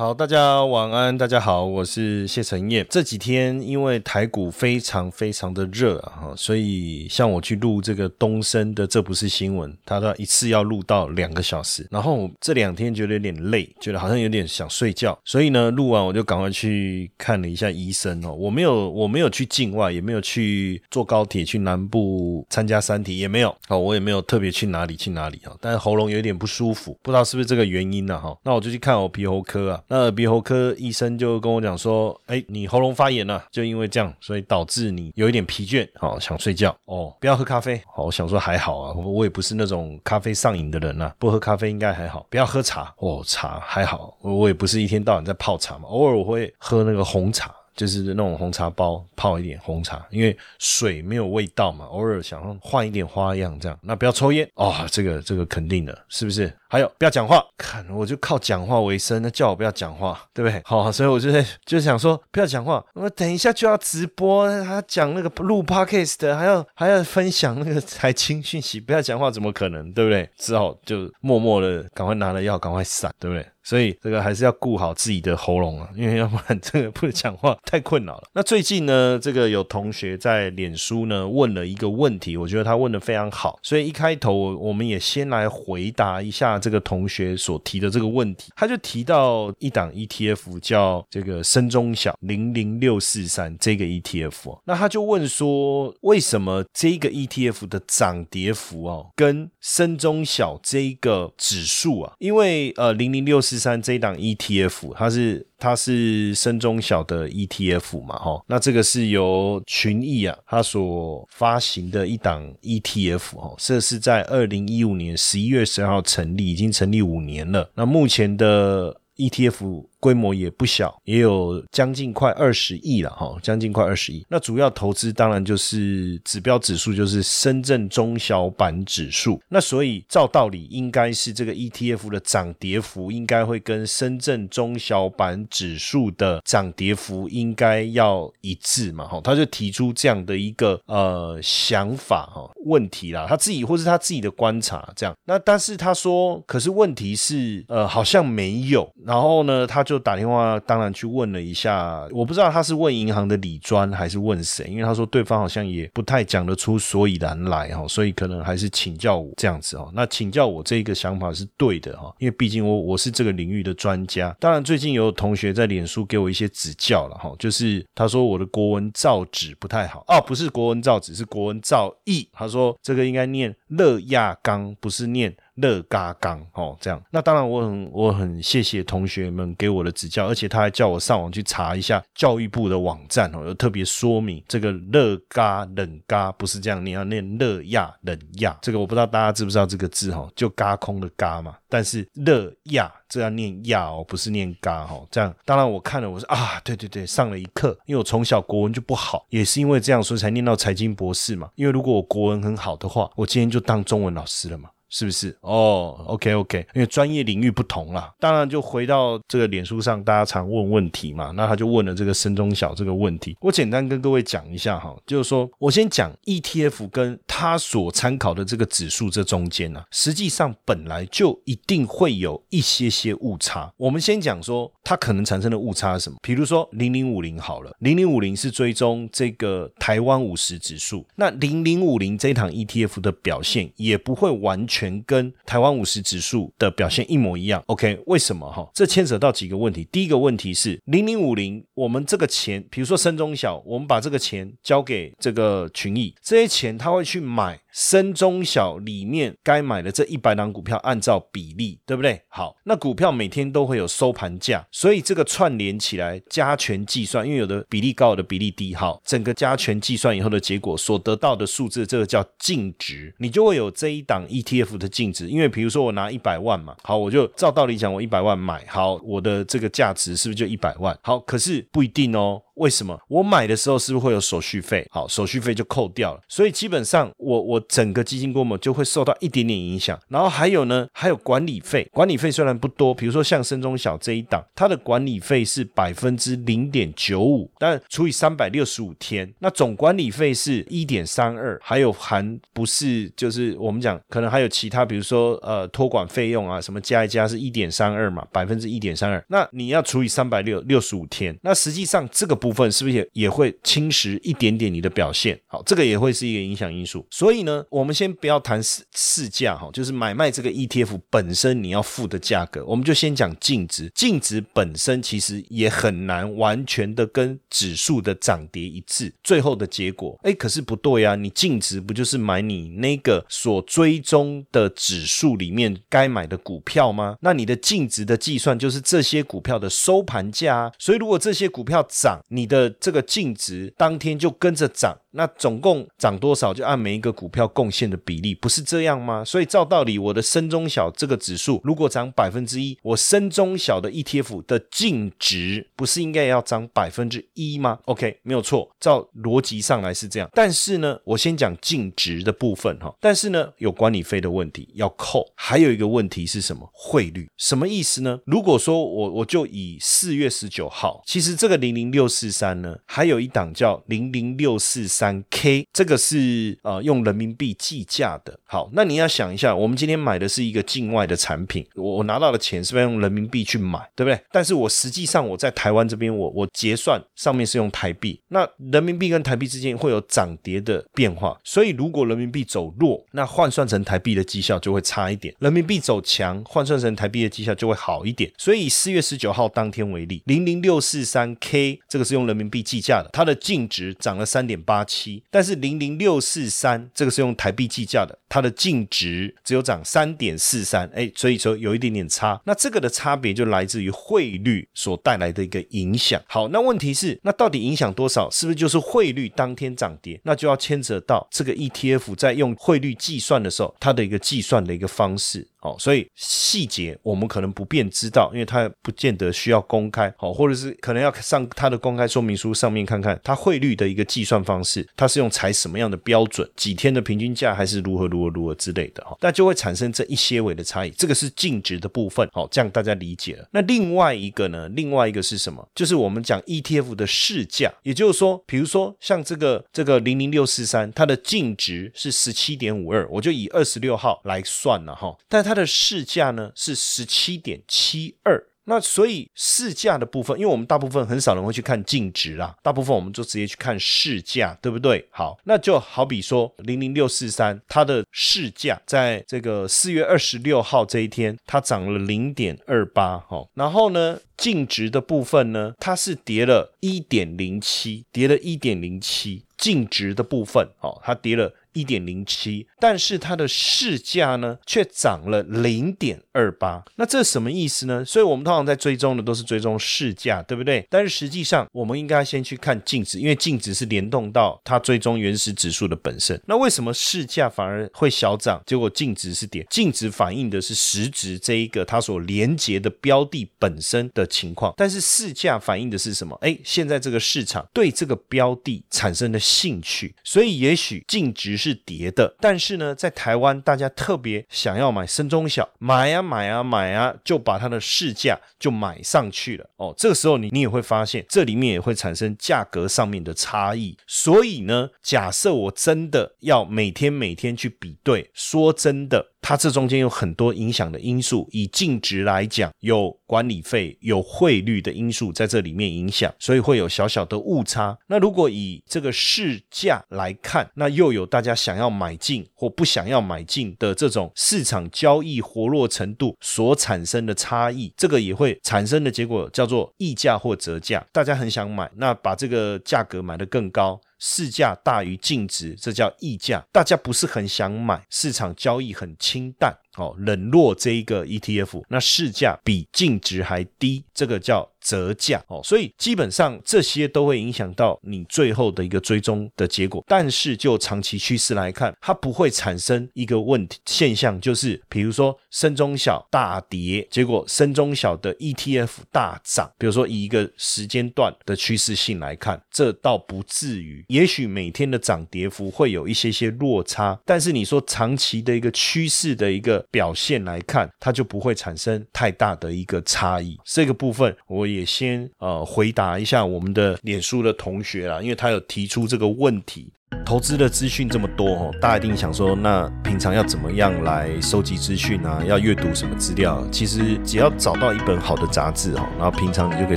好，大家晚安，大家好，我是谢承彦。这几天因为台股非常非常的热啊，所以像我去录这个东升的，这不是新闻，他的一次要录到两个小时。然后这两天觉得有点累，觉得好像有点想睡觉，所以呢，录完我就赶快去看了一下医生哦。我没有，我没有去境外，也没有去坐高铁去南部参加三体，也没有哦，我也没有特别去哪里去哪里啊。但是喉咙有点不舒服，不知道是不是这个原因呢？哈，那我就去看我皮喉科啊。那耳鼻喉科医生就跟我讲说：“哎，你喉咙发炎了，就因为这样，所以导致你有一点疲倦，好想睡觉哦。不要喝咖啡，好，我想说还好啊，我我也不是那种咖啡上瘾的人呐，不喝咖啡应该还好。不要喝茶哦，茶还好，我也不是一天到晚在泡茶嘛，偶尔我会喝那个红茶。”就是那种红茶包泡一点红茶，因为水没有味道嘛，偶尔想换一点花样这样。那不要抽烟哦，这个这个肯定的，是不是？还有不要讲话，看我就靠讲话为生，那叫我不要讲话，对不对？好，所以我就在就想说不要讲话，我等一下就要直播，还讲那个录 podcast 的，还要还要分享那个财经讯息，不要讲话怎么可能，对不对？只好就默默的赶快拿了药，赶快散，对不对？所以这个还是要顾好自己的喉咙啊，因为要不然这个不讲话太困扰了。那最近呢，这个有同学在脸书呢问了一个问题，我觉得他问的非常好，所以一开头我们也先来回答一下这个同学所提的这个问题。他就提到一档 ETF 叫这个深中小零零六四三这个 ETF，那他就问说，为什么这个 ETF 的涨跌幅哦跟深中小这个指数啊，因为呃零零六四四。三这一档 ETF，它是它是深中小的 ETF 嘛，哈，那这个是由群益啊，它所发行的一档 ETF，哈，这是在二零一五年十一月十二号成立，已经成立五年了。那目前的 ETF。规模也不小，也有将近快二十亿了哈，将近快二十亿。那主要投资当然就是指标指数，就是深圳中小板指数。那所以照道理应该是这个 ETF 的涨跌幅应该会跟深圳中小板指数的涨跌幅应该要一致嘛哈。他就提出这样的一个呃想法哈问题啦，他自己或是他自己的观察这样。那但是他说，可是问题是呃好像没有。然后呢，他。就打电话，当然去问了一下，我不知道他是问银行的理专还是问谁，因为他说对方好像也不太讲得出所以然来哈，所以可能还是请教我这样子哈。那请教我这个想法是对的哈，因为毕竟我我是这个领域的专家。当然最近有同学在脸书给我一些指教了哈，就是他说我的国文造纸不太好哦，不是国文造纸，是国文造诣。他说这个应该念乐亚刚，不是念。乐嘎刚哦，这样，那当然我很我很谢谢同学们给我的指教，而且他还叫我上网去查一下教育部的网站哦，有特别说明这个乐嘎冷嘎不是这样念，要念乐亚冷亚。这个我不知道大家知不知道这个字哈，就嘎空的嘎嘛，但是乐亚这样念亚哦，不是念嘎哈。这样，当然我看了，我说啊，对对对，上了一课，因为我从小国文就不好，也是因为这样，所以才念到财经博士嘛。因为如果我国文很好的话，我今天就当中文老师了嘛。是不是哦？OK OK，因为专业领域不同啦，当然就回到这个脸书上，大家常问问题嘛，那他就问了这个深中小这个问题。我简单跟各位讲一下哈，就是说我先讲 ETF 跟他所参考的这个指数这中间呢，实际上本来就一定会有一些些误差。我们先讲说它可能产生的误差是什么？比如说零零五零好了，零零五零是追踪这个台湾五十指数，那零零五零这一堂 ETF 的表现也不会完全。全跟台湾五十指数的表现一模一样。OK，为什么哈？这牵扯到几个问题。第一个问题是零零五零，我们这个钱，比如说深中小，我们把这个钱交给这个群益，这些钱他会去买。深中小里面该买的这一百档股票，按照比例，对不对？好，那股票每天都会有收盘价，所以这个串联起来加权计算，因为有的比例高，有的比例低，好，整个加权计算以后的结果所得到的数字，这个叫净值，你就会有这一档 ETF 的净值。因为比如说我拿一百万嘛，好，我就照道理讲，我一百万买，好，我的这个价值是不是就一百万？好，可是不一定哦。为什么我买的时候是不是会有手续费？好，手续费就扣掉了，所以基本上我我整个基金规模就会受到一点点影响。然后还有呢，还有管理费，管理费虽然不多，比如说像深中小这一档，它的管理费是百分之零点九五，但除以三百六十五天，那总管理费是一点三二，还有含不是就是我们讲可能还有其他，比如说呃托管费用啊什么加一加是一点三二嘛，百分之一点三二，那你要除以三百六六十五天，那实际上这个不。部分是不是也也会侵蚀一点点你的表现？好，这个也会是一个影响因素。所以呢，我们先不要谈市市价哈，就是买卖这个 ETF 本身你要付的价格，我们就先讲净值。净值本身其实也很难完全的跟指数的涨跌一致。最后的结果，哎，可是不对啊！你净值不就是买你那个所追踪的指数里面该买的股票吗？那你的净值的计算就是这些股票的收盘价。所以如果这些股票涨，你的这个净值当天就跟着涨。那总共涨多少，就按每一个股票贡献的比例，不是这样吗？所以照道理，我的深中小这个指数如果涨百分之一，我深中小的 ETF 的净值不是应该要涨百分之一吗？OK，没有错，照逻辑上来是这样。但是呢，我先讲净值的部分哈。但是呢，有管理费的问题要扣，还有一个问题是什么？汇率什么意思呢？如果说我我就以四月十九号，其实这个零零六四三呢，还有一档叫零零六四。三 K 这个是呃用人民币计价的。好，那你要想一下，我们今天买的是一个境外的产品，我我拿到的钱是不是用人民币去买，对不对？但是我实际上我在台湾这边，我我结算上面是用台币，那人民币跟台币之间会有涨跌的变化，所以如果人民币走弱，那换算成台币的绩效就会差一点；人民币走强，换算成台币的绩效就会好一点。所以四月十九号当天为例，零零六四三 K 这个是用人民币计价的，它的净值涨了三点八。七，但是零零六四三这个是用台币计价的，它的净值只有涨三点四三，哎，所以说有一点点差。那这个的差别就来自于汇率所带来的一个影响。好，那问题是，那到底影响多少？是不是就是汇率当天涨跌？那就要牵扯到这个 ETF 在用汇率计算的时候，它的一个计算的一个方式。哦，所以细节我们可能不便知道，因为它不见得需要公开，好，或者是可能要上它的公开说明书上面看看它汇率的一个计算方式，它是用采什么样的标准，几天的平均价还是如何如何如何之类的哈，那就会产生这一些微的差异，这个是净值的部分，好，这样大家理解了。那另外一个呢，另外一个是什么？就是我们讲 ETF 的市价，也就是说，比如说像这个这个零零六四三，它的净值是十七点五二，我就以二十六号来算了哈，但它它的市价呢是十七点七二，那所以市价的部分，因为我们大部分很少人会去看净值啦，大部分我们就直接去看市价，对不对？好，那就好比说零零六四三，它的市价在这个四月二十六号这一天，它涨了零点二八，哈，然后呢，净值的部分呢，它是跌了一点零七，跌了一点零七，净值的部分，哦，它跌了。一点零七，但是它的市价呢却涨了零点二八，那这什么意思呢？所以我们通常在追踪的都是追踪市价，对不对？但是实际上我们应该先去看净值，因为净值是联动到它追踪原始指数的本身。那为什么市价反而会小涨，结果净值是跌？净值反映的是实值这一个它所连接的标的本身的情况，但是市价反映的是什么？哎，现在这个市场对这个标的产生了兴趣，所以也许净值。是跌的，但是呢，在台湾大家特别想要买深中小，买呀买呀买呀，就把它的市价就买上去了哦。这个时候你你也会发现，这里面也会产生价格上面的差异。所以呢，假设我真的要每天每天去比对，说真的。它这中间有很多影响的因素，以净值来讲，有管理费、有汇率的因素在这里面影响，所以会有小小的误差。那如果以这个市价来看，那又有大家。想要买进或不想要买进的这种市场交易活络程度所产生的差异，这个也会产生的结果叫做溢价或折价。大家很想买，那把这个价格买得更高。市价大于净值，这叫溢价。大家不是很想买，市场交易很清淡，哦，冷落这一个 ETF，那市价比净值还低，这个叫。折价哦，所以基本上这些都会影响到你最后的一个追踪的结果。但是就长期趋势来看，它不会产生一个问题现象，就是比如说深中小大跌，结果深中小的 ETF 大涨。比如说以一个时间段的趋势性来看，这倒不至于。也许每天的涨跌幅会有一些些落差，但是你说长期的一个趋势的一个表现来看，它就不会产生太大的一个差异。这个部分我。也先呃回答一下我们的脸书的同学啦，因为他有提出这个问题。投资的资讯这么多哦，大家一定想说，那平常要怎么样来收集资讯啊？要阅读什么资料？其实只要找到一本好的杂志哦，然后平常你就可以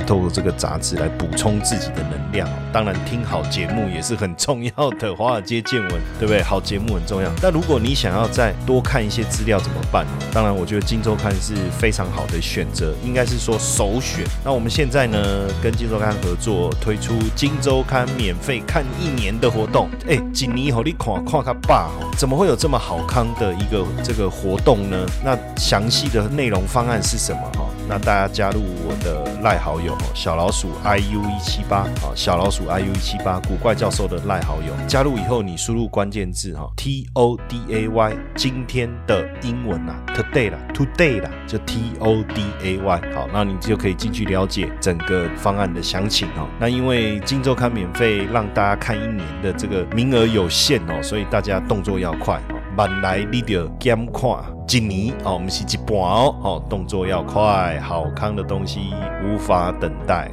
透过这个杂志来补充自己的能量。当然，听好节目也是很重要的，华尔街见闻，对不对？好节目很重要。但如果你想要再多看一些资料，怎么办？当然，我觉得《金周刊》是非常好的选择，应该是说首选。那我们现在呢，跟《金周刊》合作推出《金周刊》免费看一年的活动。哎，几年以后你看看他爸，怎么会有这么好康的一个这个活动呢？那详细的内容方案是什么？哈，那大家加入我的赖好友小老鼠 i u 一七八啊，小老鼠 i u 一七八，古怪教授的赖好友，加入以后你输入关键字哈，t o d a y，今天的英文啊，today 啦，today 啦，就 t o d a y，好，那你就可以进去了解整个方案的详情哦。那因为金周刊免费让大家看一年的这个。名额有限哦，所以大家动作要快哦。慢来你就减看一年哦，我们是一半哦，哦，动作要快，好康的东西无法等待。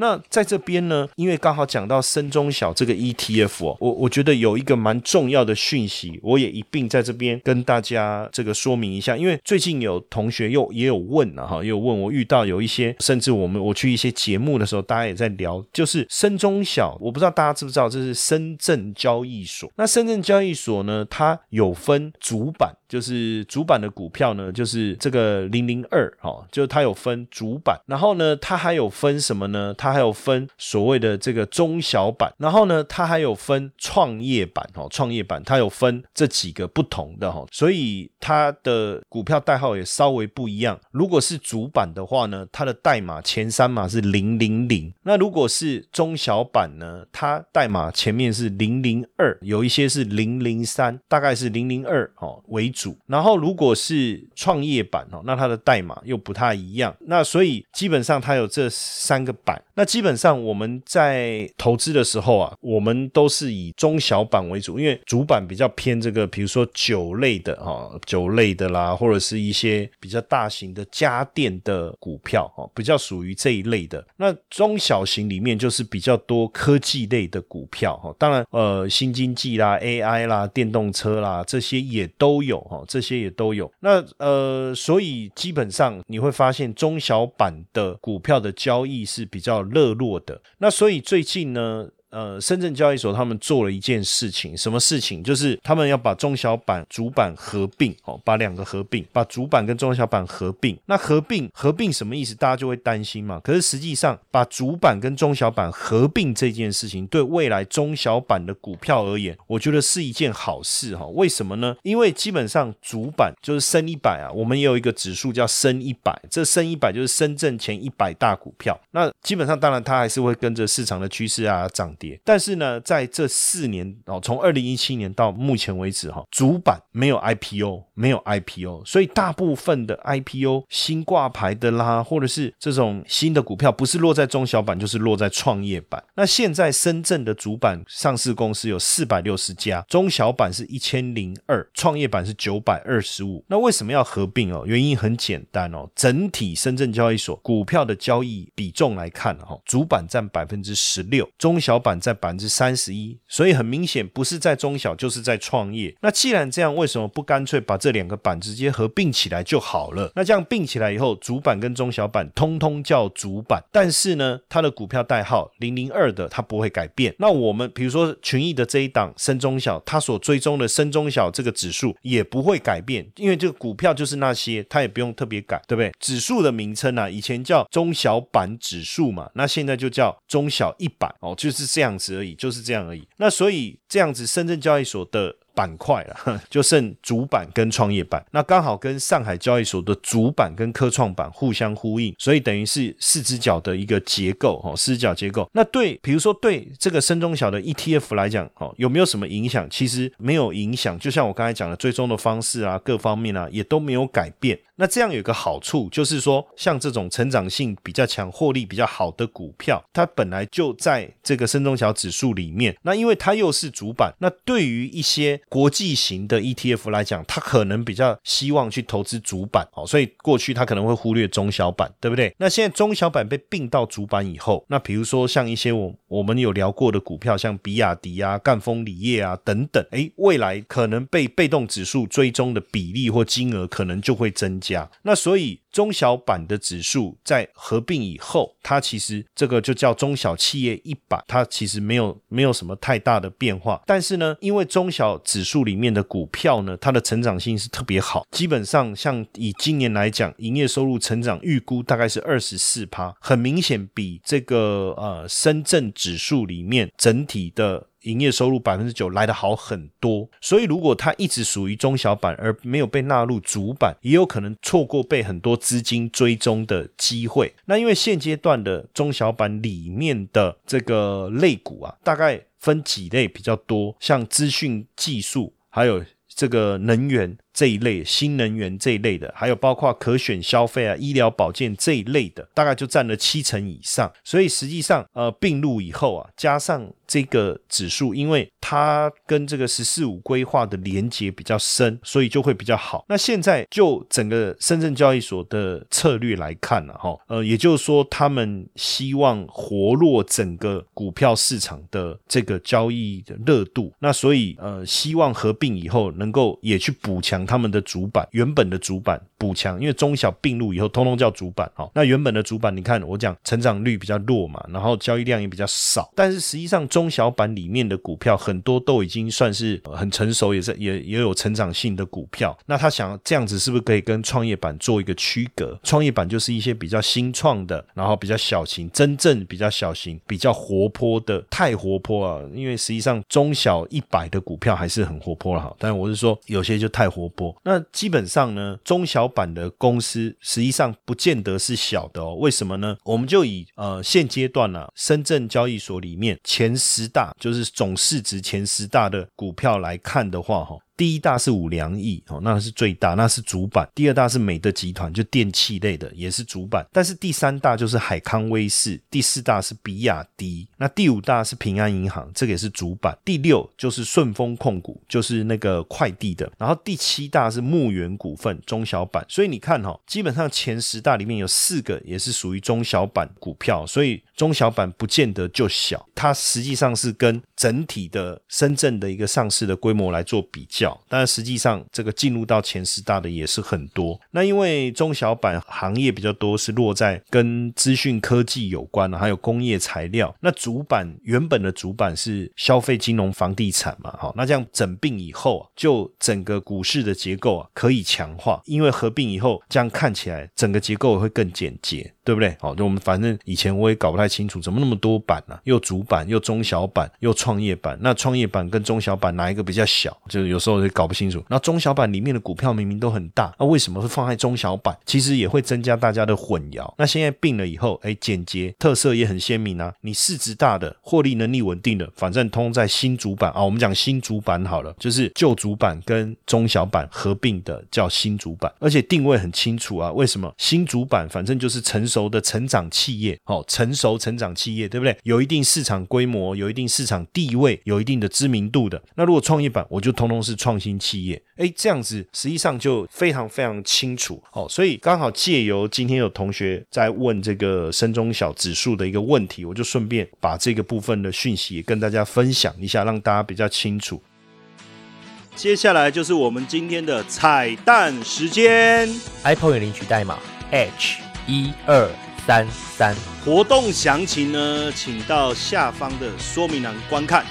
那在这边呢，因为刚好讲到深中小这个 ETF 哦，我我觉得有一个蛮重要的讯息，我也一并在这边跟大家这个说明一下。因为最近有同学又也有问了哈，也有问我遇到有一些，甚至我们我去一些节目的时候，大家也在聊，就是深中小，我不知道大家知不知道，这是深圳交易所。那深圳交易所呢，它有分主板。就是主板的股票呢，就是这个零零二哈，就它有分主板，然后呢，它还有分什么呢？它还有分所谓的这个中小板，然后呢，它还有分创业板哈，创业板它有分这几个不同的哈，所以它的股票代号也稍微不一样。如果是主板的话呢，它的代码前三码是零零零，那如果是中小板呢，它代码前面是零零二，有一些是零零三，大概是零零二哦为。主，主然后如果是创业板哦，那它的代码又不太一样，那所以基本上它有这三个板。那基本上我们在投资的时候啊，我们都是以中小板为主，因为主板比较偏这个，比如说酒类的哈，酒类的啦，或者是一些比较大型的家电的股票哈，比较属于这一类的。那中小型里面就是比较多科技类的股票哈，当然呃新经济啦、AI 啦、电动车啦这些也都有哦，这些也都有。那呃，所以基本上你会发现中小板的股票的交易是比较。热络的那，所以最近呢。呃，深圳交易所他们做了一件事情，什么事情？就是他们要把中小板、主板合并，哦，把两个合并，把主板跟中小板合并。那合并合并什么意思？大家就会担心嘛。可是实际上，把主板跟中小板合并这件事情，对未来中小板的股票而言，我觉得是一件好事哈。为什么呢？因为基本上主板就是深一百啊，我们也有一个指数叫深一百，这深一百就是深圳前一百大股票。那基本上，当然它还是会跟着市场的趋势啊涨。跌，但是呢，在这四年哦，从二零一七年到目前为止哈，主板没有 IPO，没有 IPO，所以大部分的 IPO 新挂牌的啦，或者是这种新的股票，不是落在中小板，就是落在创业板。那现在深圳的主板上市公司有四百六十家，中小板是一千零二，创业板是九百二十五。那为什么要合并哦？原因很简单哦，整体深圳交易所股票的交易比重来看哈，主板占百分之十六，中小板。板在百分之三十一，所以很明显不是在中小就是在创业。那既然这样，为什么不干脆把这两个板直接合并起来就好了？那这样并起来以后，主板跟中小板通通叫主板，但是呢，它的股票代号零零二的它不会改变。那我们比如说群益的这一档深中小，它所追踪的深中小这个指数也不会改变，因为这个股票就是那些，它也不用特别改，对不对？指数的名称啊，以前叫中小板指数嘛，那现在就叫中小一板哦，就是这样子而已，就是这样而已。那所以这样子，深圳交易所的。板块了，就剩主板跟创业板，那刚好跟上海交易所的主板跟科创板互相呼应，所以等于是四只脚的一个结构哦，四只脚结构。那对，比如说对这个深中小的 ETF 来讲，哦，有没有什么影响？其实没有影响，就像我刚才讲的，追踪的方式啊，各方面啊，也都没有改变。那这样有个好处，就是说，像这种成长性比较强、获利比较好的股票，它本来就在这个深中小指数里面。那因为它又是主板，那对于一些国际型的 ETF 来讲，它可能比较希望去投资主板，哦，所以过去它可能会忽略中小板，对不对？那现在中小板被并到主板以后，那比如说像一些我我们有聊过的股票，像比亚迪啊、赣锋锂业啊等等，诶，未来可能被被动指数追踪的比例或金额可能就会增加。那所以中小板的指数在合并以后，它其实这个就叫中小企业一百，它其实没有没有什么太大的变化。但是呢，因为中小指数里面的股票呢，它的成长性是特别好，基本上像以今年来讲，营业收入成长预估大概是二十四趴，很明显比这个呃深圳指数里面整体的。营业收入百分之九来得好很多，所以如果它一直属于中小板而没有被纳入主板，也有可能错过被很多资金追踪的机会。那因为现阶段的中小板里面的这个类股啊，大概分几类比较多，像资讯技术，还有这个能源。这一类新能源这一类的，还有包括可选消费啊、医疗保健这一类的，大概就占了七成以上。所以实际上，呃，并入以后啊，加上这个指数，因为它跟这个“十四五”规划的连接比较深，所以就会比较好。那现在就整个深圳交易所的策略来看呢，哈，呃，也就是说，他们希望活络整个股票市场的这个交易的热度。那所以，呃，希望合并以后能够也去补强。他们的主板原本的主板补强，因为中小并入以后，通通叫主板哈。那原本的主板，你看我讲成长率比较弱嘛，然后交易量也比较少，但是实际上中小板里面的股票很多都已经算是很成熟，也是也也有成长性的股票。那他想这样子是不是可以跟创业板做一个区隔？创业板就是一些比较新创的，然后比较小型，真正比较小型、比较活泼的，太活泼啊！因为实际上中小一百的股票还是很活泼了哈，但我是说有些就太活。那基本上呢，中小板的公司实际上不见得是小的哦。为什么呢？我们就以呃现阶段啊，深圳交易所里面前十大，就是总市值前十大的股票来看的话，哈。第一大是五粮液哦，那是最大，那是主板。第二大是美的集团，就电器类的，也是主板。但是第三大就是海康威视，第四大是比亚迪，那第五大是平安银行，这个也是主板。第六就是顺丰控股，就是那个快递的。然后第七大是牧原股份，中小板。所以你看哈，基本上前十大里面有四个也是属于中小板股票，所以中小板不见得就小，它实际上是跟整体的深圳的一个上市的规模来做比较。但实际上，这个进入到前十大的也是很多。那因为中小板行业比较多，是落在跟资讯科技有关的，还有工业材料。那主板原本的主板是消费、金融、房地产嘛？好，那这样整并以后啊，就整个股市的结构啊可以强化。因为合并以后，这样看起来整个结构会更简洁。对不对？好，就我们反正以前我也搞不太清楚，怎么那么多板呢？又主板，又中小板，又创业板。那创业板跟中小板哪一个比较小？就是有时候也搞不清楚。那中小板里面的股票明明都很大，那为什么会放在中小板？其实也会增加大家的混淆。那现在并了以后，哎，简洁，特色也很鲜明啊。你市值大的，获利能力稳定的，反正通在新主板啊。我们讲新主板好了，就是旧主板跟中小板合并的叫新主板，而且定位很清楚啊。为什么新主板？反正就是成熟。熟的成长企业，哦，成熟成长企业，对不对？有一定市场规模，有一定市场地位，有一定的知名度的。那如果创业板，我就通通是创新企业。哎，这样子实际上就非常非常清楚。哦，所以刚好借由今天有同学在问这个深中小指数的一个问题，我就顺便把这个部分的讯息也跟大家分享一下，让大家比较清楚。接下来就是我们今天的彩蛋时间，iPhone 领取代码 H 一二三三，活动详情呢，请到下方的说明栏观看。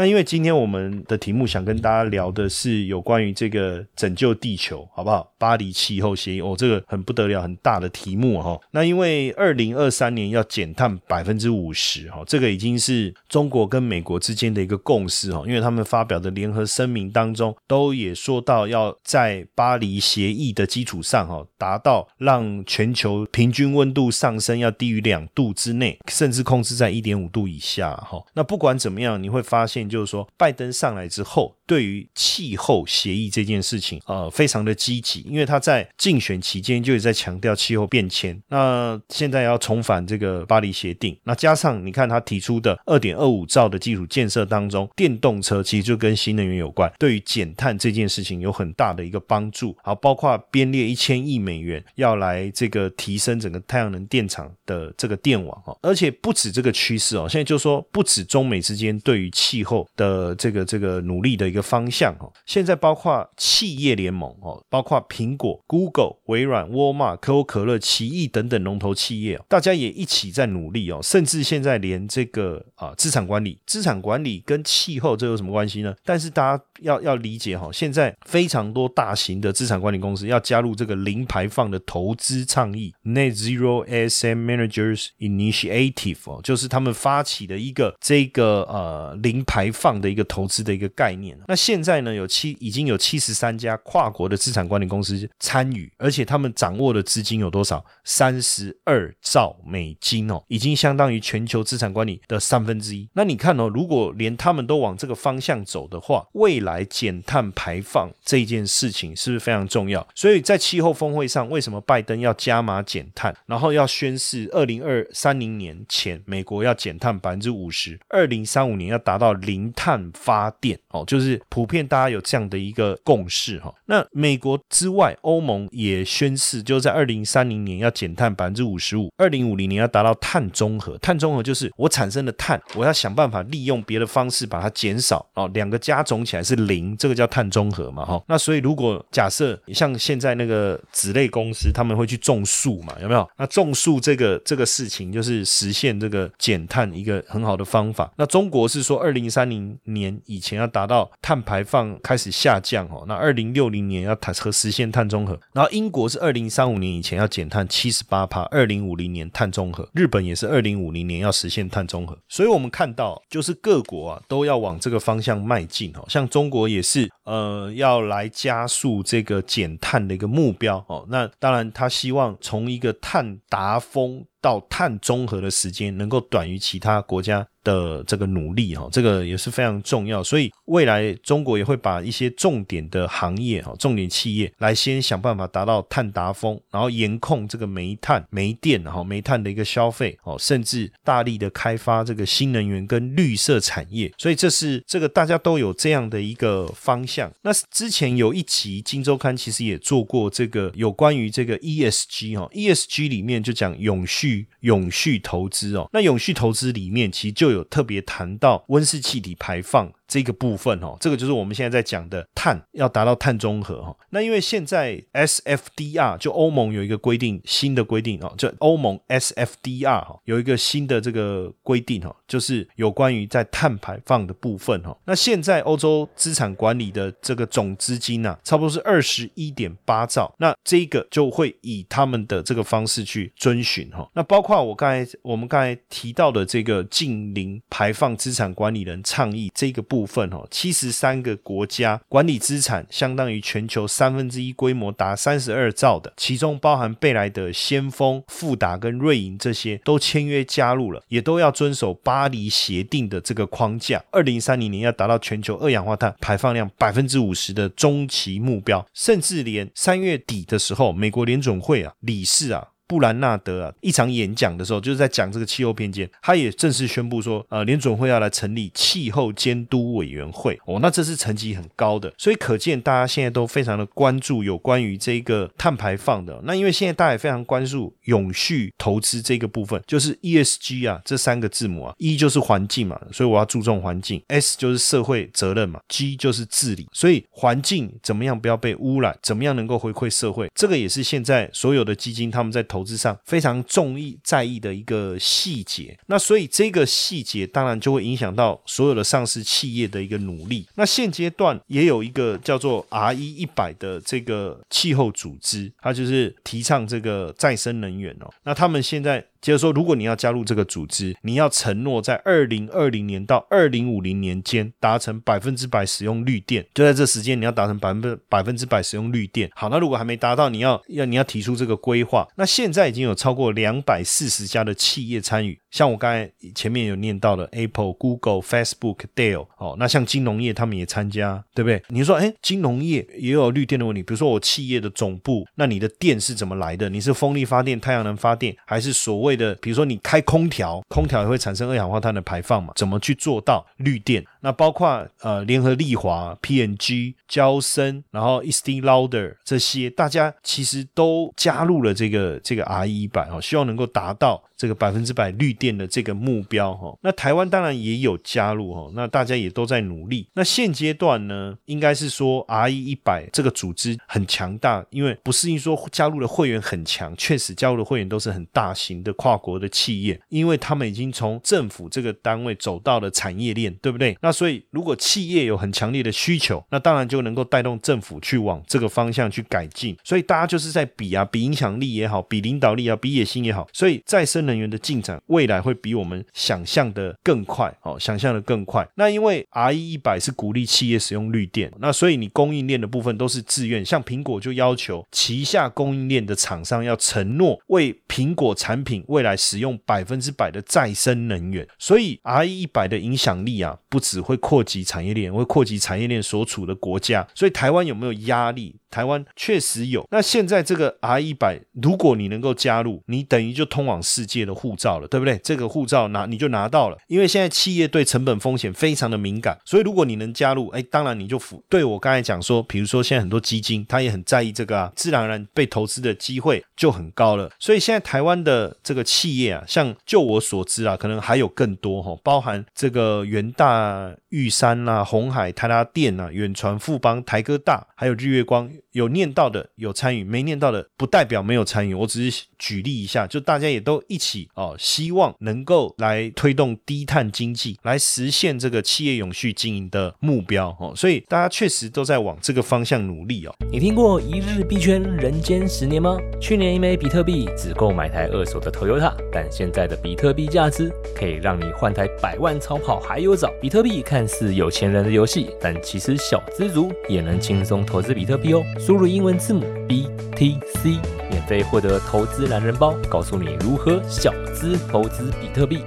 那因为今天我们的题目想跟大家聊的是有关于这个拯救地球，好不好？巴黎气候协议哦，这个很不得了，很大的题目哈。那因为二零二三年要减碳百分之五十哈，这个已经是中国跟美国之间的一个共识哈。因为他们发表的联合声明当中，都也说到要在巴黎协议的基础上哈，达到让全球平均温度上升要低于两度之内，甚至控制在一点五度以下哈。那不管怎么样，你会发现。就是说，拜登上来之后，对于气候协议这件事情，呃，非常的积极，因为他在竞选期间就在强调气候变迁。那现在要重返这个巴黎协定，那加上你看他提出的二点二五兆的基础建设当中，电动车其实就跟新能源有关，对于减碳这件事情有很大的一个帮助。好，包括编列一千亿美元要来这个提升整个太阳能电厂的这个电网哦，而且不止这个趋势哦，现在就说不止中美之间对于气候。的这个这个努力的一个方向哦，现在包括企业联盟哦，包括苹果、Google、微软、沃尔玛、可口可乐、奇异等等龙头企业，大家也一起在努力哦，甚至现在连这个啊资产管理，资产管理跟气候这有什么关系呢？但是大家要要理解哈，现在非常多大型的资产管理公司要加入这个零排放的投资倡议 （Net Zero SM Managers Initiative） 哦，就是他们发起的一个这个呃零排。放的一个投资的一个概念。那现在呢，有七已经有七十三家跨国的资产管理公司参与，而且他们掌握的资金有多少？三十二兆美金哦，已经相当于全球资产管理的三分之一。那你看哦，如果连他们都往这个方向走的话，未来减碳排放这件事情是不是非常重要？所以在气候峰会上，为什么拜登要加码减碳，然后要宣誓二零二三零年前美国要减碳百分之五十，二零三五年要达到零。碳发电哦，就是普遍大家有这样的一个共识哈。那美国之外，欧盟也宣誓，就是在二零三零年要减碳百分之五十五，二零五零年要达到碳中和。碳中和就是我产生的碳，我要想办法利用别的方式把它减少哦，两个加总起来是零，这个叫碳中和嘛哈。那所以如果假设像现在那个纸类公司，他们会去种树嘛，有没有？那种树这个这个事情就是实现这个减碳一个很好的方法。那中国是说二零三。零年以前要达到碳排放开始下降哦，那二零六零年要谈和实现碳中和，然后英国是二零三五年以前要减碳七十八帕，二零五零年碳中和，日本也是二零五零年要实现碳中和，所以我们看到就是各国啊都要往这个方向迈进哦，像中国也是呃要来加速这个减碳的一个目标哦，那当然他希望从一个碳达峰到碳中和的时间能够短于其他国家。的这个努力哈，这个也是非常重要，所以未来中国也会把一些重点的行业哈、重点企业来先想办法达到碳达峰，然后严控这个煤炭、煤电哈、煤炭的一个消费哦，甚至大力的开发这个新能源跟绿色产业，所以这是这个大家都有这样的一个方向。那之前有一集《金周刊》其实也做过这个有关于这个 ESG 哈，ESG 里面就讲永续永续投资哦，那永续投资里面其实就有特别谈到温室气体排放。这个部分哦，这个就是我们现在在讲的碳要达到碳中和哈。那因为现在 SFDR 就欧盟有一个规定，新的规定哦，就欧盟 SFDR 哈有一个新的这个规定哈，就是有关于在碳排放的部分哈。那现在欧洲资产管理的这个总资金呢，差不多是二十一点八兆。那这个就会以他们的这个方式去遵循哈。那包括我刚才我们刚才提到的这个近零排放资产管理人倡议这个部。部分哦，七十三个国家管理资产相当于全球三分之一规模，达三十二兆的，其中包含贝莱德、先锋、富达跟瑞银这些都签约加入了，也都要遵守巴黎协定的这个框架。二零三零年要达到全球二氧化碳排放量百分之五十的中期目标，甚至连三月底的时候，美国联准会啊理事啊。布兰纳德啊一场演讲的时候，就是在讲这个气候偏见，他也正式宣布说，呃，联准会要来成立气候监督委员会哦，那这是层级很高的，所以可见大家现在都非常的关注有关于这个碳排放的。那因为现在大家也非常关注永续投资这个部分，就是 ESG 啊这三个字母啊，E 就是环境嘛，所以我要注重环境；S 就是社会责任嘛；G 就是治理。所以环境怎么样不要被污染，怎么样能够回馈社会，这个也是现在所有的基金他们在投投资上非常重意在意的一个细节。那所以这个细节当然就会影响到所有的上市企业的一个努力。那现阶段也有一个叫做 R 一一百的这个气候组织，它就是提倡这个再生能源哦。那他们现在。接着说，如果你要加入这个组织，你要承诺在二零二零年到二零五零年间达成百分之百使用绿电，就在这时间你要达成百分之百分之百使用绿电。好，那如果还没达到，你要要你要提出这个规划。那现在已经有超过两百四十家的企业参与，像我刚才前面有念到的 Apple、Google、Facebook、Dell 哦，那像金融业他们也参加，对不对？你说，哎，金融业也有绿电的问题，比如说我企业的总部，那你的电是怎么来的？你是风力发电、太阳能发电，还是所谓？的，比如说你开空调，空调也会产生二氧化碳的排放嘛？怎么去做到绿电？那包括呃联合利华、PNG、交生，然后 Estee Lauder 这些，大家其实都加入了这个这个 R 一百哦，希望能够达到。这个百分之百绿电的这个目标哈，那台湾当然也有加入哈，那大家也都在努力。那现阶段呢，应该是说 R E 一百这个组织很强大，因为不是因说加入的会员很强，确实加入的会员都是很大型的跨国的企业，因为他们已经从政府这个单位走到了产业链，对不对？那所以如果企业有很强烈的需求，那当然就能够带动政府去往这个方向去改进。所以大家就是在比啊，比影响力也好，比领导力啊，比野心也好。所以再生能源的进展，未来会比我们想象的更快，哦，想象的更快。那因为 R E 一百是鼓励企业使用绿电，那所以你供应链的部分都是自愿，像苹果就要求旗下供应链的厂商要承诺为苹果产品未来使用百分之百的再生能源。所以 R E 一百的影响力啊，不只会扩及产业链，会扩及产业链所处的国家。所以台湾有没有压力？台湾确实有。那现在这个 R 一百，如果你能够加入，你等于就通往世界的护照了，对不对？这个护照拿你就拿到了。因为现在企业对成本风险非常的敏感，所以如果你能加入，哎，当然你就符。对我刚才讲说，比如说现在很多基金，他也很在意这个啊，自然而然被投资的机会就很高了。所以现在台湾的这个企业啊，像就我所知啊，可能还有更多哈，包含这个元大、玉山啦、红海、泰达电啊、远传、富邦、台哥大，还有日月光。有念到的有参与，没念到的不代表没有参与。我只是举例一下，就大家也都一起哦，希望能够来推动低碳经济，来实现这个企业永续经营的目标哦。所以大家确实都在往这个方向努力哦。你听过一日币圈人间十年吗？去年一枚比特币只够买台二手的 Toyota，但现在的比特币价值可以让你换台百万超跑还有找。比特币看似有钱人的游戏，但其实小资族也能轻松投资比特币哦。输入英文字母 BTC，免费获得投资懒人包，告诉你如何小资投资比特币。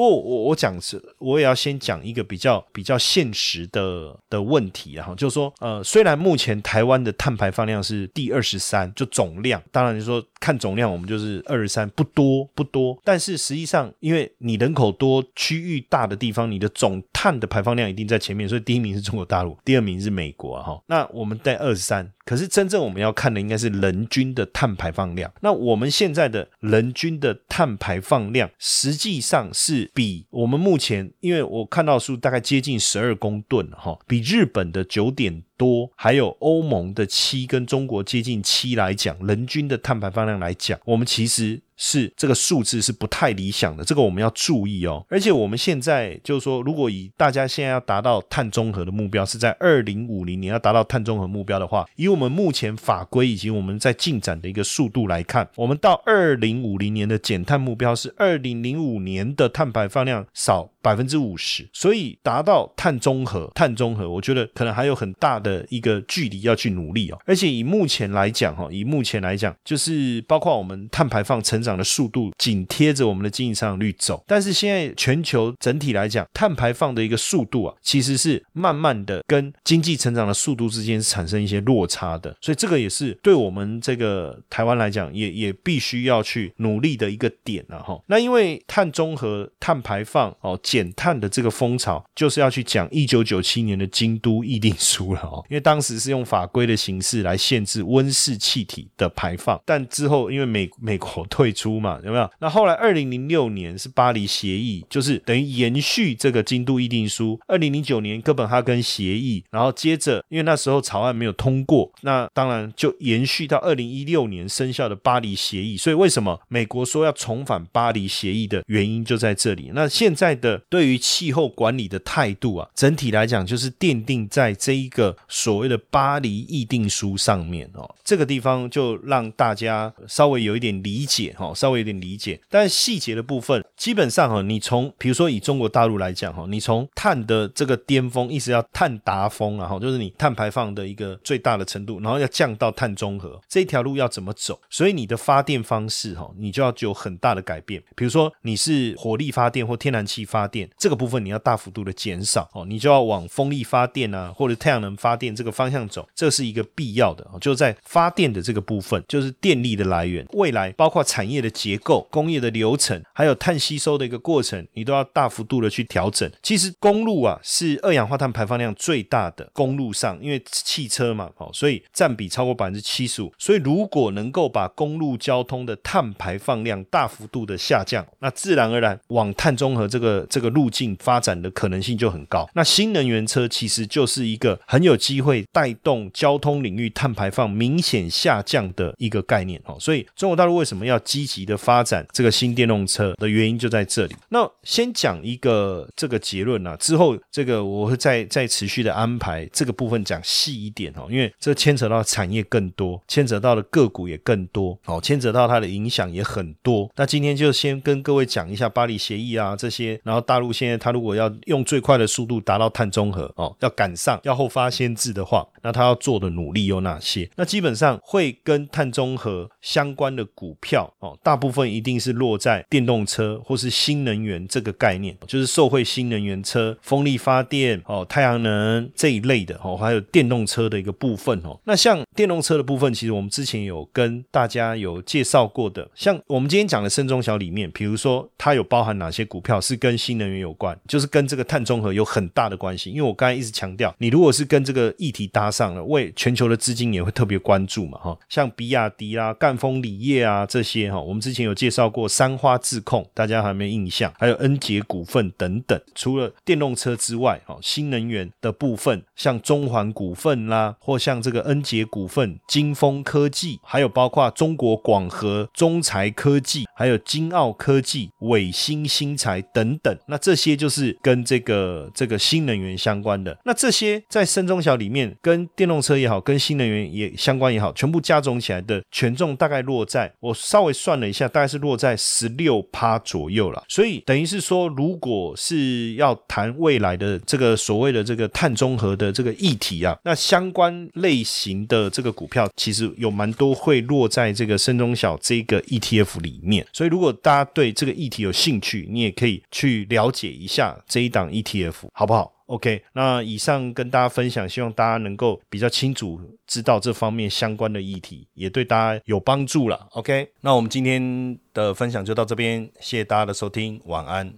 不过我我讲是，我也要先讲一个比较比较现实的的问题，然后就是说，呃，虽然目前台湾的碳排放量是第二十三，就总量，当然你说看总量，我们就是二十三，不多不多，但是实际上，因为你人口多、区域大的地方，你的总碳的排放量一定在前面，所以第一名是中国大陆，第二名是美国啊，哈，那我们在二十三。可是真正我们要看的应该是人均的碳排放量。那我们现在的人均的碳排放量，实际上是比我们目前，因为我看到数大概接近十二公吨哈，比日本的九点多，还有欧盟的七，跟中国接近七来讲，人均的碳排放量来讲，我们其实。是这个数字是不太理想的，这个我们要注意哦。而且我们现在就是说，如果以大家现在要达到碳中和的目标是在二零五零年要达到碳中和目标的话，以我们目前法规以及我们在进展的一个速度来看，我们到二零五零年的减碳目标是二零零五年的碳排放量少百分之五十，所以达到碳中和，碳中和，我觉得可能还有很大的的一个距离要去努力哦。而且以目前来讲，哈，以目前来讲，就是包括我们碳排放成长。的速度紧贴着我们的经济成长率走。但是现在全球整体来讲，碳排放的一个速度啊，其实是慢慢的跟经济成长的速度之间产生一些落差的。所以这个也是对我们这个台湾来讲，也也必须要去努力的一个点了哈。那因为碳中和、碳排放哦、减碳的这个风潮，就是要去讲一九九七年的京都议定书了哦。因为当时是用法规的形式来限制温室气体的排放，但之后因为美美国退出嘛，有没有？那后来二零零六年是巴黎协议，就是等于延续这个京都议定书。二零零九年哥本哈根协议，然后接着因为那时候草案没有通过，那当然就延续到二零一六年生效的巴黎协议。所以为什么美国说要重返巴黎协议的原因就在这里。那现在的对于气候管理的态度啊，整体来讲就是奠定在这一个所谓的巴黎议定书上面哦。这个地方就让大家稍微有一点理解哈，稍微有点理解。但细节的部分，基本上哈，你从比如说以中国大陆来讲哈，你从碳的这个巅峰，意思要碳达峰啊哈，就是你碳排放的一个最大的程度，然后要降到碳中和这条路要怎么走？所以你的发电方式哈，你就要有很大的改变。比如说你是火力发电或天然气发电，这个部分你要大幅度的减少哦，你就要往风力发电啊或者太阳能发电这个方向走，这是一个必要的。就在发电的这个部分，就是电力的来源，未来包括产业的结构、工业的流程，还有碳吸收的一个过程，你都要大幅度的去调整。其实公路啊是二氧化碳排放量最大的公路上，因为汽车嘛，哦，所以占比超过百分之七十五。所以如果能够把公路交通的碳排放量大幅度的下降，那自然而然往碳中和这个这个路径发展的可能性就很高。那新能源车其实就是一个很有机会带动交通领域碳排放明显下降的一个概念哦。所以中国大陆为什么要积极的发展这个新电动车的原因就在这里。那先讲一个这个结论啊，之后这个我会再再持续的安排这个部分讲细一点哦，因为这牵扯到产业更多，牵扯到的个股也更多哦，牵扯到它的影响也很多。那今天就先跟各位讲一下巴黎协议啊这些，然后大陆现在它如果要用最快的速度达到碳中和哦，要赶上要后发先字的话，那他要做的努力有哪些？那基本上会跟碳中和相关的股票哦，大部分一定是落在电动车或是新能源这个概念，就是受惠新能源车、风力发电哦、太阳能这一类的哦，还有电动车的一个部分哦。那像电动车的部分，其实我们之前有跟大家有介绍过的，像我们今天讲的深中小里面，比如说它有包含哪些股票是跟新能源有关，就是跟这个碳中和有很大的关系。因为我刚才一直强调，你如果是跟这个议题搭上了，为全球的资金也会特别关注嘛哈。像比亚迪啊、赣锋锂业啊这些哈，我们之前有介绍过三花智控，大家还没印象？还有恩捷股份等等。除了电动车之外，哈，新能源的部分，像中环股份啦，或像这个恩捷股份、金风科技，还有包括中国广核、中材科技，还有金奥科技、伟星新材等等。那这些就是跟这个这个新能源相关的。那这些在深中小里面，跟电动车也好，跟新能源也相关也好，全部加总起来的权重大概落在我稍微算了一下，大概是落在十六趴左右了。所以等于是说，如果是要谈未来的这个所谓的这个碳中和的这个议题啊，那相关类型的这个股票其实有蛮多会落在这个深中小这个 ETF 里面。所以如果大家对这个议题有兴趣，你也可以去了解一下这一档 ETF，好不好？OK，那以上跟大家分享，希望大家能够比较清楚知道这方面相关的议题，也对大家有帮助了。OK，那我们今天的分享就到这边，谢谢大家的收听，晚安。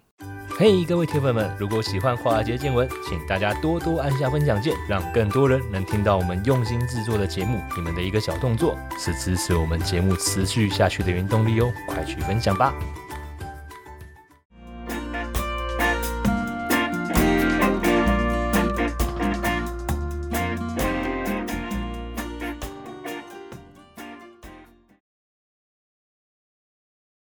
嘿，各位铁粉们，如果喜欢华尔街见闻，请大家多多按下分享键，让更多人能听到我们用心制作的节目。你们的一个小动作，是支持我们节目持续下去的原动力哦，快去分享吧！